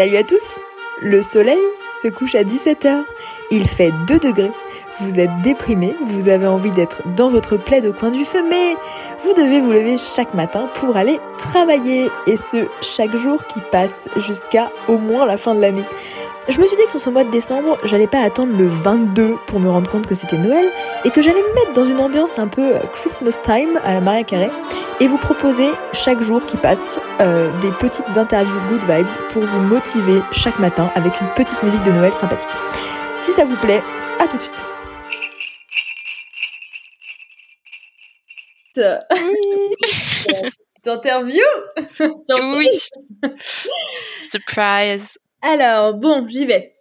Salut à tous Le soleil se couche à 17h. Il fait 2 degrés. Vous êtes déprimé, vous avez envie d'être dans votre plaid au coin du feu, mais vous devez vous lever chaque matin pour aller travailler. Et ce, chaque jour qui passe jusqu'à au moins la fin de l'année. Je me suis dit que sur ce mois de décembre, j'allais pas attendre le 22 pour me rendre compte que c'était Noël et que j'allais me mettre dans une ambiance un peu Christmas time à la Maria Carré et vous proposer chaque jour qui passe euh, des petites interviews good vibes pour vous motiver chaque matin avec une petite musique de Noël sympathique. Si ça vous plaît, à tout de suite. Interview Oui. Surprise. Alors, bon, j'y vais.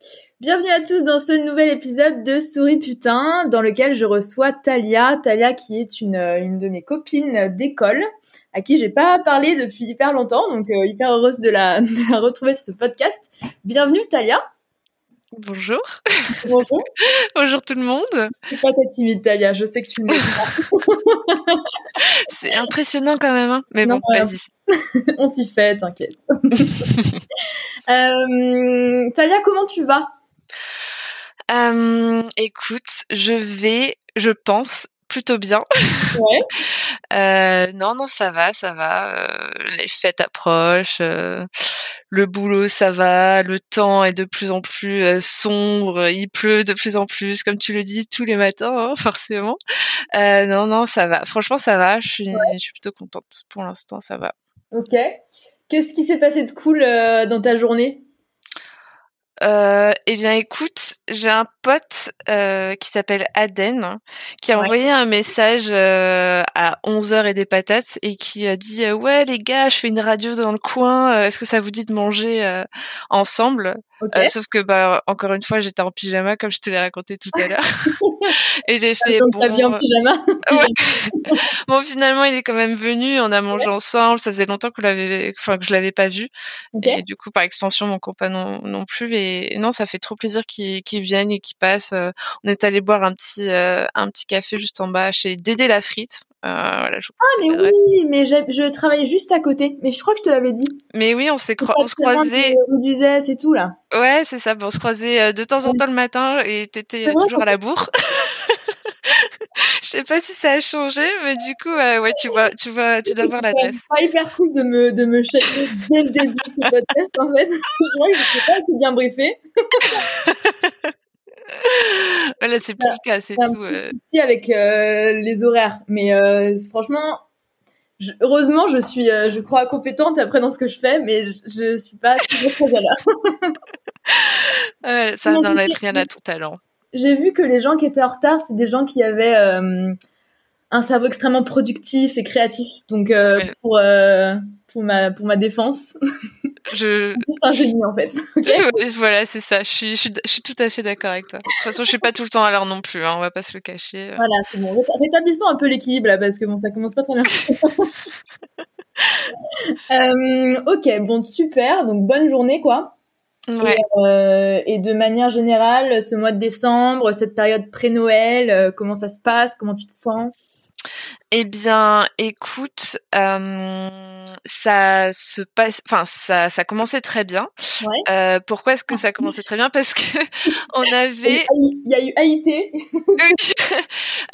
Bienvenue à tous dans ce nouvel épisode de Souris Putain, dans lequel je reçois Talia. Talia qui est une, une de mes copines d'école, à qui j'ai pas parlé depuis hyper longtemps, donc euh, hyper heureuse de la, de la retrouver sur ce podcast. Bienvenue Talia. Bonjour. Bonjour. Bonjour tout le monde. C'est pas ta timide Talia, je sais que tu me C'est impressionnant quand même, hein mais bon, vas-y. On s'y fait, t'inquiète. euh, Talia, comment tu vas? Euh, Écoute, je vais, je pense, plutôt bien. Ouais. euh, non, non, ça va, ça va. Euh, les fêtes approchent, euh, le boulot, ça va. Le temps est de plus en plus sombre, il pleut de plus en plus, comme tu le dis tous les matins, hein, forcément. Non, non, ça va. Franchement, ça va. Je suis, Ouais. je suis plutôt contente. Pour l'instant, ça va. Ok. Qu'est-ce qui s'est passé de cool dans ta journée? Euh, eh bien, écoute, j'ai un pote euh, qui s'appelle Aden qui a Ouais. envoyé un message euh, à 11h et des patates et qui a dit euh, Ouais, les gars, je fais une radio dans le coin, est-ce que ça vous dit de manger euh, ensemble? Euh, Sauf que, bah, encore une fois, j'étais en pyjama comme je te l'ai raconté tout à l'heure. et j'ai fait Bon, bien en pyjama. Ouais. bon, finalement, il est quand même venu, on a mangé ensemble, ça faisait longtemps qu'on l'avait, enfin, que je l'avais pas vu. Et du coup, par extension, mon compagnon non plus. Et non, ça fait trop plaisir qu'ils qu'ils viennent et qu'ils passent. Euh, On est allé boire un petit, euh, un petit café juste en bas chez Dédé la frite. Euh, voilà, je vous Ah mais oui, mais je travaillais juste à côté. Mais je crois que je te l'avais dit. Mais oui, on s'est on se croisait. d'Uzès et tout là. Ouais, c'est ça. bon, On se croisait euh, de temps en temps le matin et t'étais toujours à la bourre. Je sais pas si ça a changé, mais du coup, euh, ouais, tu vois, tu vois, tu dois voir l'adresse. C'est pas hyper cool de me de me shaker dès le début de ce podcast en fait. je sais pas assez bien briefé. Voilà, c'est plus le cas, c'est J'ai un tout. petit euh. souci avec euh, les horaires, mais euh, franchement, je- heureusement, je suis, euh, je crois compétente après dans ce que je fais, mais je, je suis pas toujours très à l'heure. Ça n'enlève rien à ton talent. J'ai vu que les gens qui étaient en retard, c'est des gens qui avaient euh, un cerveau extrêmement productif et créatif. Donc euh, Ouais. pour euh, pour ma pour ma défense, Je, juste un génie en fait. Voilà, c'est ça. Je suis, je, suis, je suis tout à fait d'accord avec toi. De toute façon, je suis pas tout le temps à l'heure non plus. Hein, on va pas se le cacher. Voilà, c'est bon. Réta- Rétablissons un peu l'équilibre là, parce que bon, ça commence pas très bien. Euh, ok, bon, super. Donc bonne journée, quoi. Ouais. Euh, et de manière générale, ce mois de décembre, cette période pré-Noël, euh, comment ça se passe? Comment tu te sens? Eh bien, écoute, euh, ça se passe, enfin, ça, ça commençait très bien. Ouais. Euh, pourquoi est-ce que ça commençait très bien? Parce que on Il avait, y a eu AIT.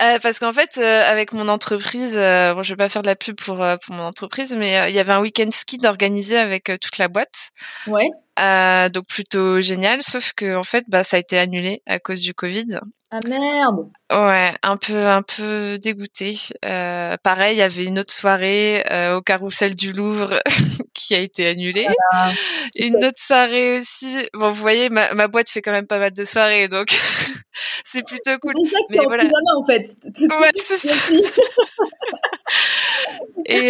Euh, parce qu'en fait, euh, avec mon entreprise, euh, bon, je vais pas faire de la pub pour pour mon entreprise, mais il y avait un week-end ski organisé avec toute la boîte. Ouais. Euh, donc plutôt génial, sauf que en fait, bah, ça a été annulé à cause du Covid. Ah merde. Ouais, un peu, un peu dégoûté. Euh, pareil, il y avait une autre soirée euh, au Carrousel du Louvre qui a été annulée. Ah, Une autre soirée aussi. Bon, vous voyez, ma, ma boîte fait quand même pas mal de soirées, donc c'est plutôt cool. C'est ça que Mais voilà. en fait. Ouais, c'est ça.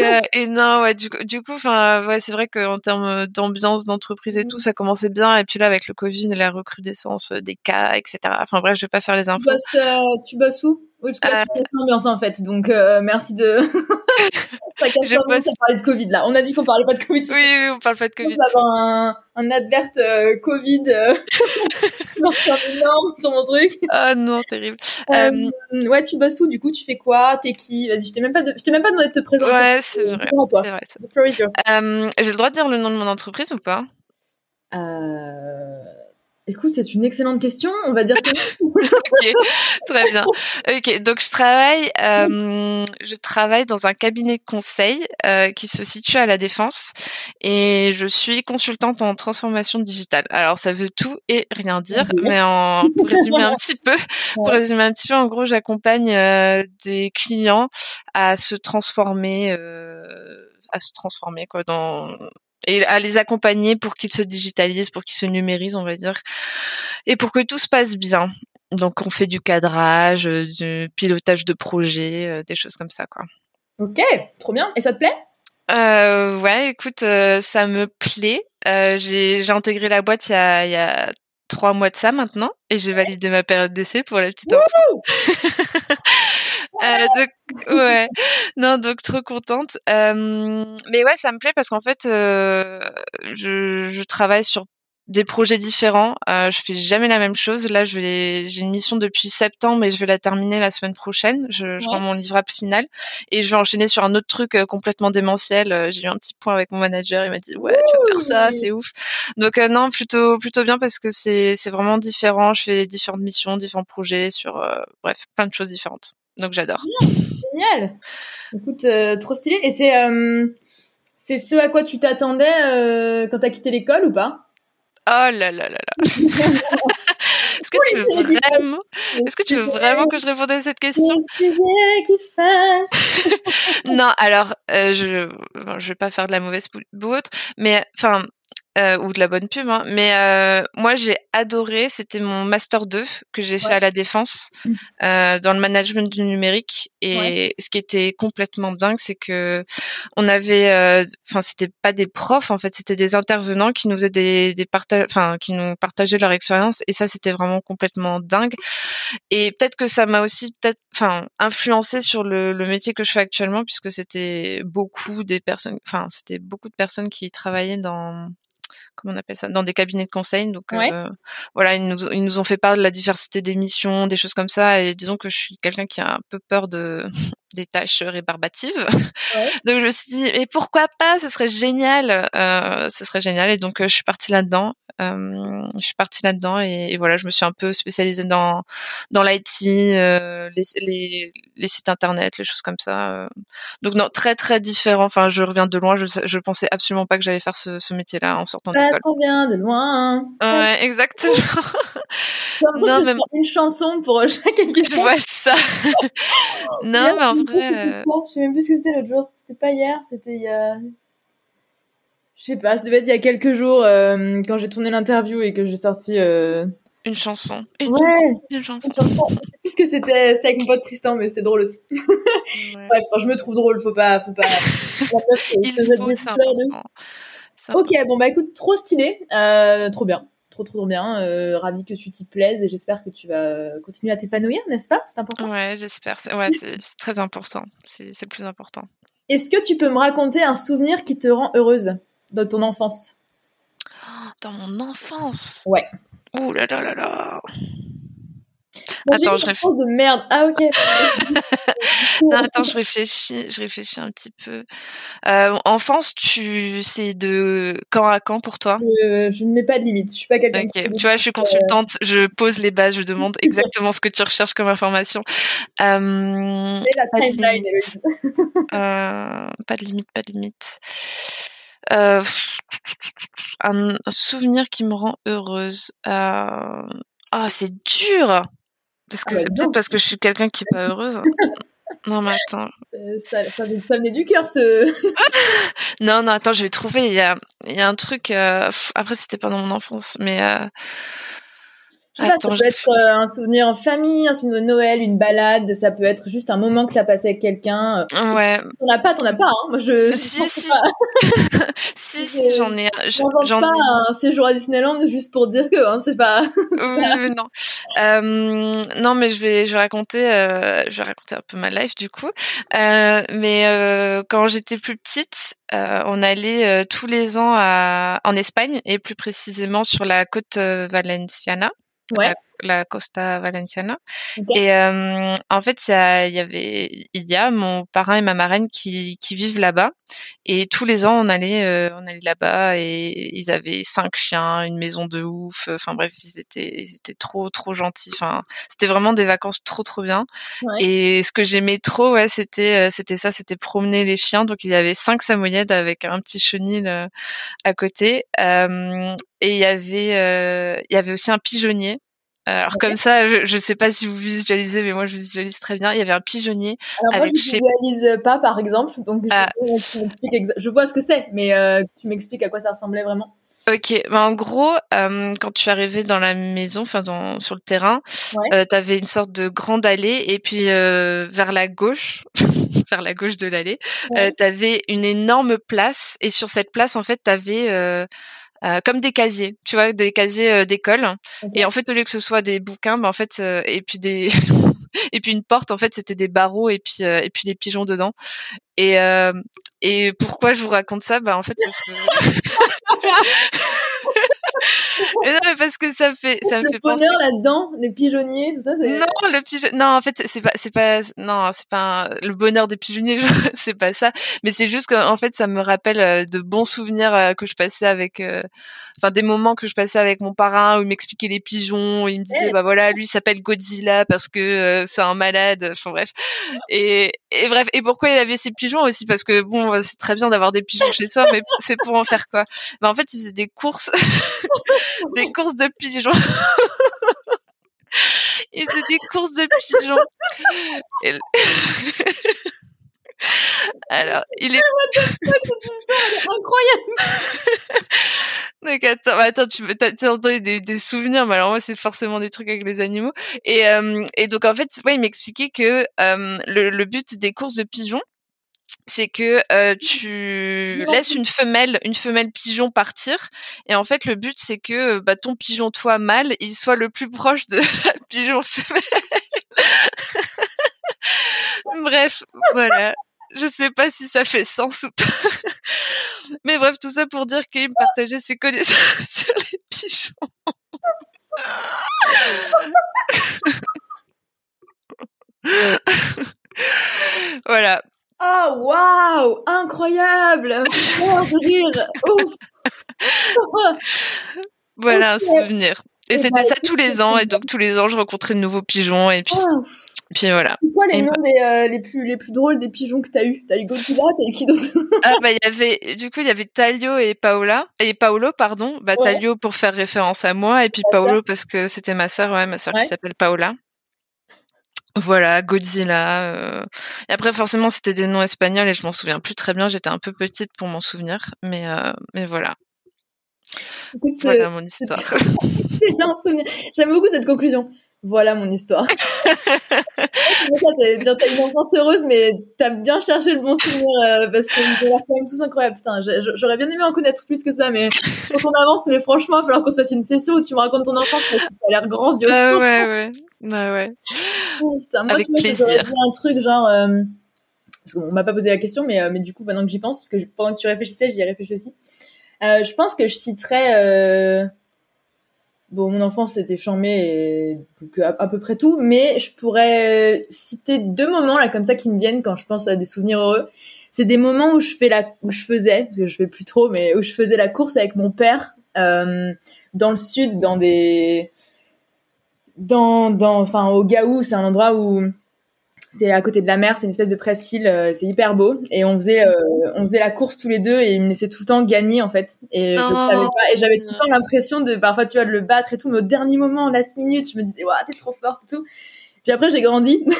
Et, euh, et non, ouais, du, coup- du coup, enfin, ouais, c'est vrai qu'en termes d'ambiance d'entreprise et tout, ça commençait bien. Et puis là, avec le Covid, la recrudescence des cas, etc. Enfin bref, je vais pas faire les Tu infos. bosses, euh, tu bosses où? Oui, parce que là, Euh, tu l'ambiance en fait. Donc euh, merci de. Je parler de Covid là. On a dit qu'on parlait pas de Covid. Oui, oui, on parle pas de Covid. pense avoir un, un advert euh, Covid euh, énorme sur mon truc. Oh non, terrible. Euh, Euh, ouais, tu bosses où du coup? Tu fais quoi? T'es qui? Vas-y, je t'ai même pas, de... je t'ai même pas demandé de te présenter. Ouais, c'est vrai. C'est vrai. J'ai le droit de dire le nom de mon entreprise ou pas? Euh... Écoute, c'est une excellente question. On va dire que. ok, très bien. Ok, donc je travaille, euh, je travaille dans un cabinet de conseil euh, qui se situe à la Défense et je suis consultante en transformation digitale. Alors ça veut tout et rien dire, mais en, pour résumer un petit peu, pour résumer un petit peu, en gros, j'accompagne euh, des clients à se transformer, euh, à se transformer quoi dans et à les accompagner pour qu'ils se digitalisent, pour qu'ils se numérisent, on va dire, et pour que tout se passe bien. Donc on fait du cadrage, euh, du pilotage de projet, euh, des choses comme ça, quoi. Ok, trop bien. Et ça te plaît? Euh, Ouais, écoute, euh, ça me plaît. Euh, j'ai intégré la boîte il y a, il y a trois mois de ça maintenant, et j'ai validé ma période d'essai pour la petite info. Euh, donc, ouais. Non, donc trop contente. Euh, mais ouais, ça me plaît parce qu'en fait, euh, je, je, travaille sur des projets différents. Euh, je fais jamais la même chose. Là, je vais, j'ai une mission depuis septembre et je vais la terminer la semaine prochaine. Je, je ouais. rends mon livrable final et je vais enchaîner sur un autre truc complètement démentiel. J'ai eu un petit point avec mon manager. Il m'a dit ouais, tu vas faire ça, c'est ouf. Donc non, plutôt plutôt bien parce que c'est c'est vraiment différent. Je fais différentes missions, différents projets sur bref plein de choses différentes. Donc j'adore. Génial. Écoute, euh, trop stylé. Et c'est euh, c'est ce à quoi tu t'attendais euh, quand t'as quitté l'école ou pas? Oh là là là là. Est-ce que tu veux vraiment Est-ce que tu veux vraiment que je réponde à cette question? Qui Non, alors euh, je bon, je vais pas faire de la mauvaise ou autre, mais enfin euh, ou de la bonne pub, hein. mais euh, moi j'ai adoré, c'était mon master 2 que j'ai fait à la défense euh, dans le management du numérique. Et ouais. ce qui était complètement dingue, c'est que on avait, euh, enfin c'était pas des profs en fait, c'était des intervenants qui nous faisaient des, des partages, enfin qui nous partageaient leur expérience. Et ça c'était vraiment complètement dingue. Et peut-être que ça m'a aussi peut-être, enfin influencé sur le, le métier que je fais actuellement puisque c'était beaucoup des personnes, enfin c'était beaucoup de personnes qui travaillaient dans comment on appelle ça, dans des cabinets de conseil. Donc ouais. euh, voilà, ils nous, ils nous ont fait part de la diversité des missions, des choses comme ça. Et disons que je suis quelqu'un qui a un peu peur de des tâches rébarbatives. Ouais. donc je me suis dit, et pourquoi pas? Ce serait génial. Euh, ce serait génial. Et donc euh, je suis partie là-dedans. Euh, je suis partie là-dedans et, et, voilà, je me suis un peu spécialisée dans dans l'IT, euh, les, les, les sites internet, les choses comme ça. Donc non, très très différent. Enfin, je reviens de loin. Je je pensais absolument pas que j'allais faire ce, ce métier-là en sortant de l'école. trop bien, de loin. Ouais, exactement. non, même une chanson pour chaque épisode. Je vois ça. non, mais en Je sais même plus ce que c'était l'autre jour. C'était pas hier, c'était il y a je sais pas, ça devait être il y a quelques jours euh, quand j'ai tourné l'interview et que j'ai sorti euh... une chanson. Une ouais, chanson. Une chanson. Une chanson. Puisque c'était c'était avec mon pote Tristan, mais c'était drôle aussi. Ouais. Bref, enfin, je me trouve drôle, faut pas, faut pas. il faut, c'est important. Ok, bon bah écoute, trop stylé, euh, trop bien, trop trop, trop bien. Euh, ravi que tu t'y plaises et j'espère que tu vas continuer à t'épanouir, n'est-ce pas? C'est important. Ouais, j'espère. Ouais, c'est très important. C'est le plus important. Est-ce que tu peux me raconter un souvenir qui te rend heureuse dans ton enfance? Dans mon enfance? Ouais. Ouh là là là là. Attends, je réfléchis. de merde. Ah ok. non, attends, je réfléchis, je réfléchis un petit peu. Euh, enfance, tu c'est de quand à quand pour toi? Euh, Je ne mets pas de limite. Je suis pas quelqu'un. Tu vois, je suis consultante. Euh... Je pose les bases. Je demande exactement ce que tu recherches comme information. Euh, la pas, de limite. Euh, pas de limite. Pas de limite. Euh, un, souvenir qui me rend heureuse. Ah, oh, c'est dur. Parce que ah, c'est peut-être parce que je suis quelqu'un qui est pas heureuse. non, mais attends. Ça, ça, ça venait du cœur, ce. non, non, attends, je vais trouver. Il y a, il y a un truc. Euh... Après, c'était pas dans mon enfance, mais. Euh... Je sais pas, ça peut être euh, un souvenir en famille, un souvenir de Noël, une balade, ça peut être juste un moment que t'as passé avec quelqu'un. Ouais. T'en as pas, t'en as pas, hein. Moi, je. Si, si. si, si, j'en ai. J'en pas ai... un séjour à Disneyland juste pour dire que, hein, c'est pas. oui, non. Euh, non, mais je vais, je vais raconter, euh, je vais raconter un peu ma life du coup. Euh, mais euh, quand j'étais plus petite, on allait tous les ans à, en Espagne et plus précisément sur la côte valenciana ouais. La Costa Valenciana. Et en fait, il y, y, avait, il y a mon parrain et ma marraine qui, qui vivent là-bas. Et tous les ans, on allait, on allait là-bas et ils avaient cinq chiens, une maison de ouf. Enfin bref, ils étaient, ils étaient trop, trop gentils. Enfin, c'était vraiment des vacances trop, trop bien. Et ce que j'aimais trop, ouais, c'était, c'était ça, c'était promener les chiens. Donc il y avait cinq samoyèdes avec un petit chenil à côté. Euh, et il y avait, euh, il y avait aussi un pigeonnier. Euh, alors comme ça, je, je sais pas si vous visualisez, mais moi je visualise très bien. Il y avait un pigeonnier. Alors moi je visualise pas, par exemple, donc je, ah. je vois ce que c'est, mais tu m'expliques à quoi ça ressemblait vraiment. Ok, bah en gros, euh, quand tu arrivais dans la maison, enfin dans sur le terrain, ouais. euh, tu avais une sorte de grande allée et puis euh, vers la gauche, vers la gauche de l'allée, ouais. tu avais une énorme place et sur cette place en fait tu avais euh, comme des casiers, tu vois, des casiers euh, d'école. Okay. Et en fait, au lieu que ce soit des bouquins, bah, en fait, euh, et puis des et puis une porte, en fait, c'était des barreaux et puis et puis les pigeons dedans. Et et pourquoi je vous raconte ça? Bah en fait parce que mais non, mais parce que ça me fait, ça me le fait bonheur là-dedans, les pigeonniers, tout ça. Non, le pigeon, non, en fait, c'est pas, c'est pas, non, c'est pas un... le bonheur des pigeonniers, c'est pas ça. Mais c'est juste qu'en fait, ça me rappelle euh, de bons souvenirs euh, que je passais avec, euh, enfin, des moments que je passais avec mon parrain où il m'expliquait les pigeons, il me disait, bah voilà, lui s'appelle Godzilla parce que c'est un malade. Enfin bref. Et, et bref, et pourquoi il avait ses pigeons aussi? Parce que bon, c'est très bien d'avoir des pigeons chez soi, mais c'est pour en faire quoi? Bah en fait, il faisait des courses. des courses de pigeons. il faisait des courses de pigeons. Et... Alors, il est. incroyable. Donc attends, attends, tu as entendu des, des, souvenirs, mais alors moi c'est forcément des trucs avec les animaux. Et, euh, et donc en fait, ouais, il m'expliquait que euh, le, le, but des courses de pigeons, c'est que euh, tu laisses une femelle, une femelle pigeon partir, et en fait le but c'est que bah, ton pigeon toi mâle, il soit le plus proche de la pigeon femelle. Bref, voilà. Je sais pas si ça fait sens ou pas. Mais bref, tout ça pour dire qu'il partageait ses connaissances sur les pigeons. voilà. Oh waouh, incroyable, oh, rire, ouf. voilà un souvenir. Et c'était ça tous les ans, et donc tous les ans je rencontrais de nouveaux pigeons, et puis, oh. puis voilà. C'est quoi les et noms des, euh, les plus les plus drôles des pigeons que t'as eu? T'as eu Godzilla, t'as eu qui d'autre? Ah bah il y avait, du coup il y avait Talio et Paola et Paolo pardon. Bah ouais. Talio pour faire référence à moi, et puis Paolo parce que c'était ma sœur, ouais ma sœur ouais. qui s'appelle Paola. Voilà, Godzilla. Euh... Et après, forcément, c'était des noms espagnols et je m'en souviens plus très bien. J'étais un peu petite pour m'en souvenir, mais euh... mais voilà. Écoute, voilà mon histoire. J'aime beaucoup cette conclusion. Voilà mon histoire. t'as une enfance heureuse, mais t'as bien cherché le bon souvenir euh, parce qu'ils ont l'air quand même tous incroyables. Putain, j'aurais bien aimé en connaître plus que ça, mais faut qu'on avance. Mais franchement, il va falloir qu'on se fasse une session où tu me racontes ton enfance parce que ça a l'air grandiose. Ah ouais, ouais. Bah ouais. Oh, putain, moi, Avec tu vois, plaisir. un truc genre. Euh, parce qu'on m'a pas posé la question, mais, euh, mais du coup, maintenant que j'y pense, parce que je, pendant que tu réfléchissais, j'y ai réfléchi aussi. Euh, je pense que je citerais. Bon, mon enfance c'était chambé et à, peu près tout, mais je pourrais citer deux moments là comme ça qui me viennent quand je pense à des souvenirs heureux. C'est des moments où je fais où je faisais, parce que je fais plus trop, mais où je faisais la course avec mon père euh, dans le sud, dans des, dans, dans, enfin au Gaou, c'est un endroit où c'est à côté de la mer, c'est une espèce de presqu'île, euh, c'est hyper beau. Et on faisait, euh, on faisait la course tous les deux et il me laissait tout le temps gagner en fait. Et Oh, j'avais tout le temps l'impression de parfois tu vois de le battre et tout, mais au dernier moment, last minute, je me disais waouh t'es trop forte et tout. Puis après j'ai grandi.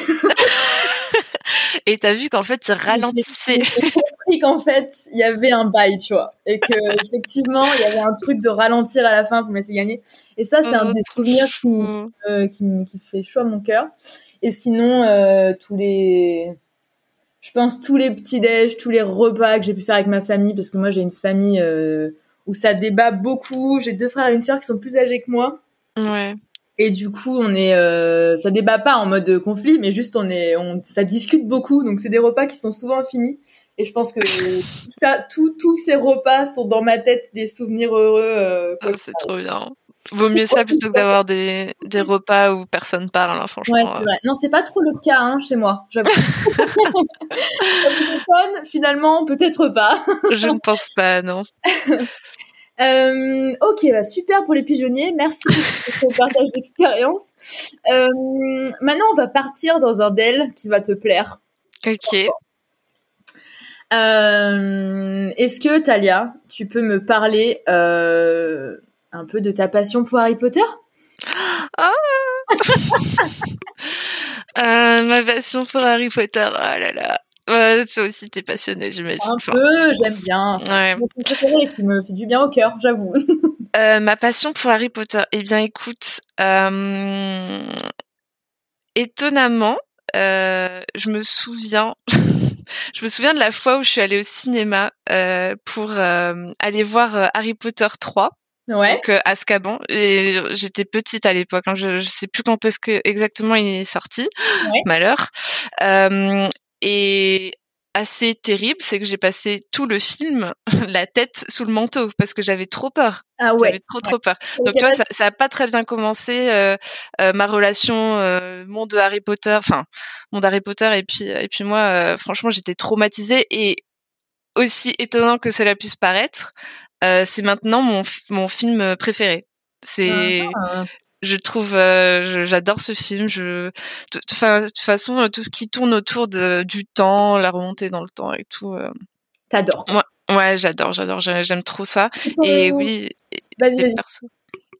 Et t'as vu qu'en fait tu ralentissais. J'ai compris qu'en fait il y avait un bail, tu vois, et que effectivement il y avait un truc de ralentir à la fin pour me laisser gagner. Et ça c'est un Oh, des souvenirs qui, euh, qui fait chaud à mon cœur. Et sinon, euh, tous les, je pense tous les petits déj, tous les repas que j'ai pu faire avec ma famille, parce que moi j'ai une famille euh, où ça débat beaucoup. J'ai deux frères et une sœur qui sont plus âgés que moi. Ouais. Et du coup, on est, euh, ça débat pas en mode conflit, mais juste on est, on, ça discute beaucoup. Donc c'est des repas qui sont souvent finis. Et je pense que ça, tous tous ces repas sont dans ma tête des souvenirs heureux. Euh, Ah, c'est trop bien. Vaut mieux ça plutôt que d'avoir des, des repas où personne parle, hein, franchement. Ouais, c'est vrai. Non, c'est pas trop le cas hein, chez moi, j'avoue. étonne? Finalement, peut-être pas. Je ne pense pas, non. Euh, ok, bah super pour les pigeonniers. Merci pour ce partage d'expérience. Euh, maintenant, on va partir dans un DEL qui va te plaire. Ok. Euh, Est-ce que Talia, tu peux me parler euh, un peu de ta passion pour Harry Potter? Ah euh, Ma passion pour Harry Potter, oh là là. Toi aussi, t'es passionné, j'imagine. Un peu, j'aime bien. Ouais. Mon préféré qui me fait du bien au cœur, j'avoue. Euh, ma passion pour Harry Potter, eh bien, écoute, euh, étonnamment, je me souviens, je me souviens de la fois où je suis allée au cinéma euh, pour euh, aller voir euh, Harry Potter 3. Ouais. Donc euh, Azkaban. Et j'étais petite à l'époque. Hein, je, je sais plus quand est-ce que exactement il est sorti. Ouais. Malheur. Euh, et assez terrible, c'est que j'ai passé tout le film la tête sous le manteau parce que j'avais trop peur. Ah ouais. J'avais trop trop peur. Donc tu vois, ça, ça a pas très bien commencé euh, euh, ma relation euh, monde de Harry Potter, enfin monde Harry Potter et puis et puis moi, euh, franchement, j'étais traumatisée et aussi étonnant que cela puisse paraître, euh, c'est maintenant mon mon film préféré. C'est Ah. je trouve euh, j'adore ce film je de enfin, de toute façon euh, tout ce qui tourne autour de du temps la remontée dans le temps et tout euh, T'adores. ouais j'adore j'adore j'ai- j'aime trop ça et oui Vas-y, vas-y.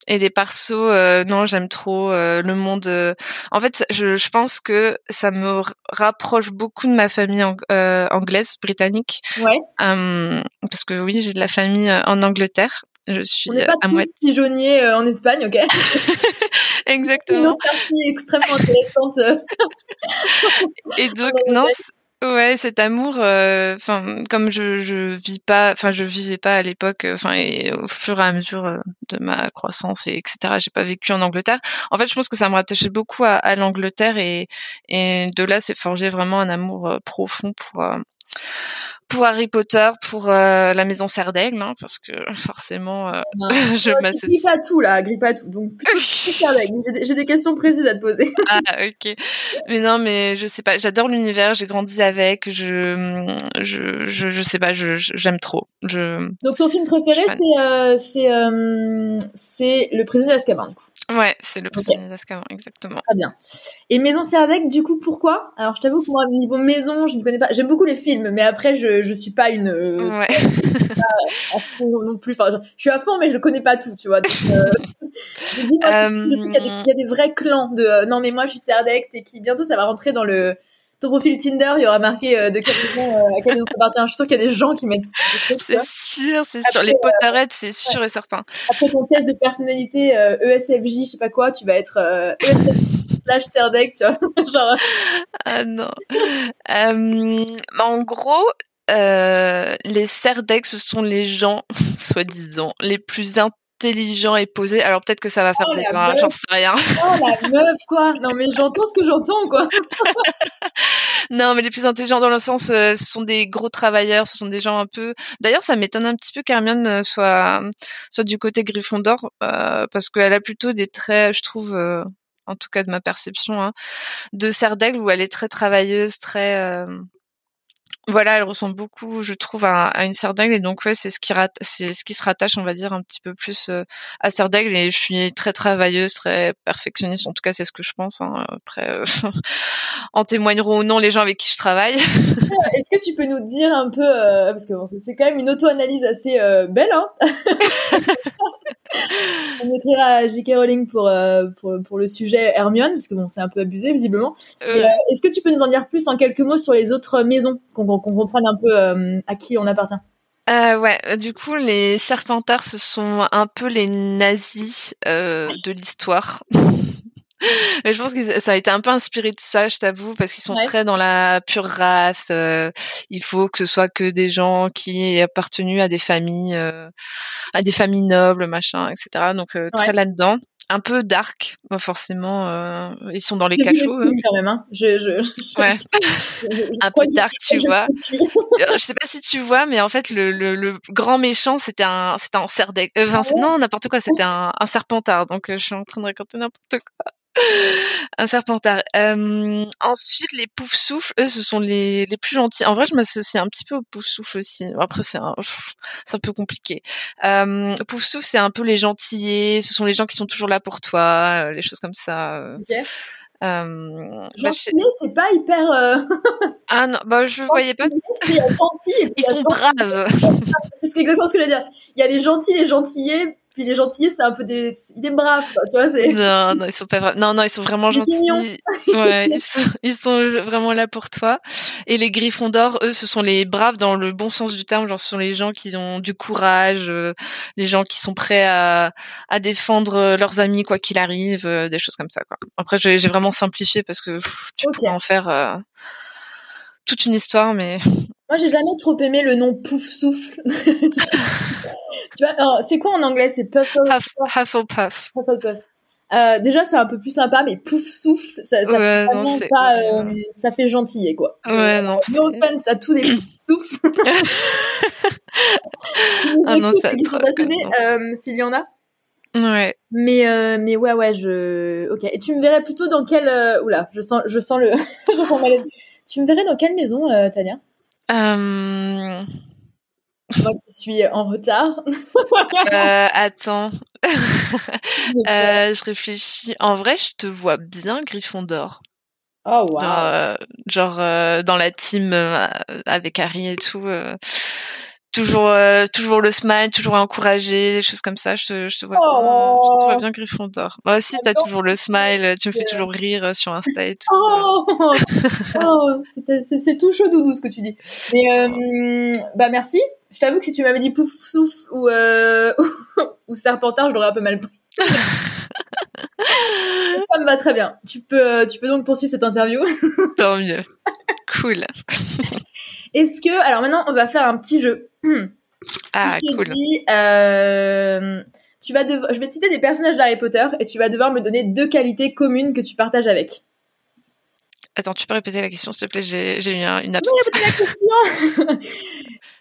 Et les persos euh, non j'aime trop euh, le monde euh, en fait je, je pense que ça me rapproche beaucoup de ma famille ang- euh, anglaise britannique. Ouais. Euh, parce que oui j'ai de la famille en Angleterre. Je suis On pas à moitié. pigeonniers euh, en Espagne, ok? Une exactement. autre partie extrêmement intéressante. Et donc non, ouais, cet amour, euh, enfin comme je je vis pas, enfin je vivais pas à l'époque, euh, enfin et au fur et à mesure euh, de ma croissance et etc. J'ai pas vécu en Angleterre. En fait, je pense que ça me rattachait beaucoup à, à l'Angleterre et et de là c'est forgé vraiment un amour profond pour pour Harry Potter, pour euh, la maison Serdaigle, hein, parce que forcément euh, je Grippe m'associe. à tout là, grippe à tout. Donc. J'ai des- questions précises à te poser. Ah ok. Mais non, mais je sais pas. J'adore l'univers. J'ai grandi avec. Je, je, je, je sais pas. Je, je- j'aime trop. Je, Donc ton film préféré, Je c'est euh, c'est euh, c'est Le prisonnier d'Azkaban. du coup. Ouais, c'est le prisonnier d'Azkaban, exactement. Très bien. Et Maison Serdaigle, du coup, pourquoi? Alors je t'avoue que moi, niveau maison, je ne connais pas. J'aime beaucoup les films, mais après, je je suis pas une euh, Ouais. à fond non plus. Enfin, je, suis à fond, mais je connais pas tout, tu vois. Donc, euh, je dis moi, je sais qu'il y, a des- il y a des vrais clans de euh, non mais moi je suis Serdaigle et qui bientôt ça va rentrer dans le ton profil Tinder, il y aura marqué euh, de quelle maison, euh, à quelle maison t'appartiens. Je suis sûre qu'il y a des gens qui mettent C'est sûr, c'est sûr. Les Potterheads, c'est sûr et certain. Après ton test de personnalité euh, ESFJ, je sais pas quoi, tu vas être euh, ESFJ slash Serdaigle, tu vois. Genre, Ah non. Euh, en gros, euh, les Serdaigle, ce sont les gens, soi-disant, les plus intelligents et posés. Alors peut-être que ça va faire Oh, des j'en sais rien. oh la meuf quoi. Non mais j'entends ce que j'entends quoi. Non, mais les plus intelligents dans le sens, euh, ce sont des gros travailleurs, ce sont des gens un peu. D'ailleurs, ça m'étonne un petit peu qu'Hermione euh, soit soit du côté Gryffondor, euh, parce qu'elle a plutôt des traits, je trouve, euh, en tout cas de ma perception, hein, de Serdaigle où elle est très travailleuse, très. Voilà, elle ressemble beaucoup, je trouve, à, à une Serdaigle et donc ouais, c'est ce qui c'est ce qui se rattache, on va dire, un petit peu plus euh, à Serdaigle et je suis très travailleuse, très perfectionniste. En tout cas, c'est ce que je pense. hein. Après, euh, en témoigneront ou non les gens avec qui je travaille. Est-ce que tu peux nous dire un peu euh, parce que bon, c'est- c'est quand même une auto-analyse assez euh, belle hein. On écrira à J.K. Rowling pour, euh, pour pour le sujet Hermione parce que bon c'est un peu abusé visiblement. Euh, euh, Est-ce que tu peux nous en dire plus en quelques mots sur les autres maisons qu'on comprenne un peu à qui on appartient? Euh, ouais, du coup, les Serpentards, ce sont un peu les nazis euh, de l'histoire. Mais je pense que ça a été un peu inspiré de ça, je t'avoue, parce qu'ils sont Ouais. très dans la pure race. euh, il faut que ce soit que des gens qui aient appartenu à des familles, euh, à des familles nobles, machin, etc. Donc euh, très Ouais. là-dedans. un peu dark, forcément. Euh, ils sont dans les cachots. quand même, hein. Je, je, ouais. un peu dark, tu vois. je sais pas si tu vois, mais en fait, le, le, le grand méchant, c'était un, c'était un cerf euh, ah non, n'importe quoi. C'était un, un serpentard. Donc, je suis en train de raconter n'importe quoi. un serpentard. Euh, ensuite, les pouf souffles, eux, ce sont les, les plus gentils. En vrai, je m'associe un petit peu aux pouf souffles aussi. Après, c'est un, c'est un peu compliqué. Euh, pouf souffle, c'est un peu les gentillés. Ce sont les gens qui sont toujours là pour toi, euh, les choses comme ça. Okay. Euh, bah, c'est pas hyper. Euh, ah non, bah je voyais pas. Ils sont braves. c'est exactement ce que je veux dire. Il y a les gentils, les gentillés, puis les gentillés, c'est un peu des, il est brave, tu vois, c'est. Non, non, ils sont pas. Non, non, ils sont vraiment gentils. ouais, ils sont, ils sont vraiment là pour toi. Et les griffons d'or, eux, ce sont les braves dans le bon sens du terme. Genre, ce sont les gens qui ont du courage, euh, les gens qui sont prêts à, à défendre leurs amis quoi qu'il arrive, euh, des choses comme ça, quoi. Après, j'ai vraiment simplifié parce que tu peux en faire euh, toute une histoire, mais moi, j'ai jamais trop aimé le nom Pouf Souffle. tu vois, c'est quoi en anglais? C'est Puff Hufflepuff. Hufflepuff. Euh, déjà, c'est un peu plus sympa, mais Pouf Souffle, ça, ça, fait, pas, euh, ça fait gentillet, quoi. Ouais, non. No offense à tous les Pouf Souffles. ah non, ça euh, s'il y en a. Ouais. Mais euh, mais ouais ouais je ok et tu me verrais plutôt dans quelle euh... oula je sens je sens le je sens tu me verrais dans quelle maison euh, Tania euh... Moi qui suis en retard. euh, attends. euh, je réfléchis. En vrai, je te vois bien Gryffondor. Oh wow. Genre, euh, genre dans la team avec Harry et tout toujours euh, toujours le smile, toujours encourager, des choses comme ça. Je te, je te vois oh. bien, je te vois bien Gryffondor. Moi aussi, t'as toujours le smile, tu me fais toujours rire euh, sur Insta et tout. Oh, oh c'est tout chaud doudou ce que tu dis. Mais euh, bah merci. Je t'avoue que si tu m'avais dit pouf souffle ou euh, ou serpentard, je l'aurais un peu mal pris. ça me va très bien. Tu peux tu peux donc poursuivre cette interview. Tant mieux. Cool. Est-ce que alors maintenant on va faire un petit jeu. Ah je cool. Dis, euh, tu vas devoir, je vais te citer des personnages d'Harry Potter et tu vas devoir me donner deux qualités communes que tu partages avec. Attends, tu peux répéter la question s'il te plaît? J'ai eu une absence.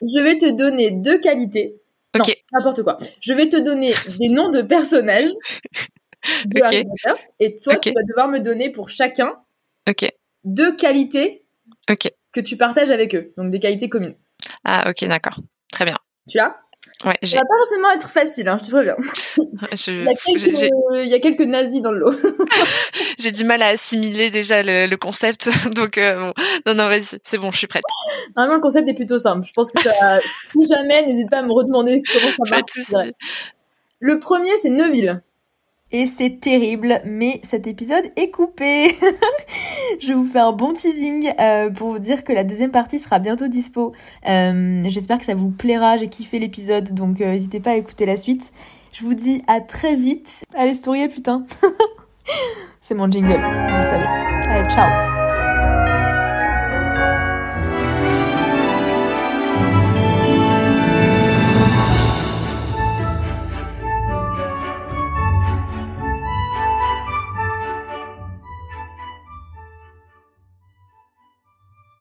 je vais te donner deux qualités. Ok. N'importe quoi. Je vais te donner des noms de personnages de Harry Potter et toi tu vas devoir me donner pour chacun. Deux qualités. Que tu partages avec eux, donc des qualités communes. Ah ok, d'accord. Très bien. Tu as Ouais, Ça va pas forcément être facile, hein, je te préviens. Je... il, y a quelques, il, y a quelques, nazis dans le lot. j'ai du mal à assimiler déjà le, le concept, donc euh, bon. non, non, vas-y, c'est bon, je suis prête. Normalement, le concept est plutôt simple. Je pense que ça, si jamais, n'hésite pas à me redemander comment ça marche. Le premier, c'est Neuville et c'est terrible, mais cet épisode est coupé. je vous fais un bon teasing euh, pour vous dire que la deuxième partie sera bientôt dispo. Euh, J'espère que ça vous plaira, j'ai kiffé l'épisode, donc euh, n'hésitez pas à écouter la suite. Je vous dis à très vite. Allez, souriez putain. c'est mon jingle, vous le savez. Allez, ciao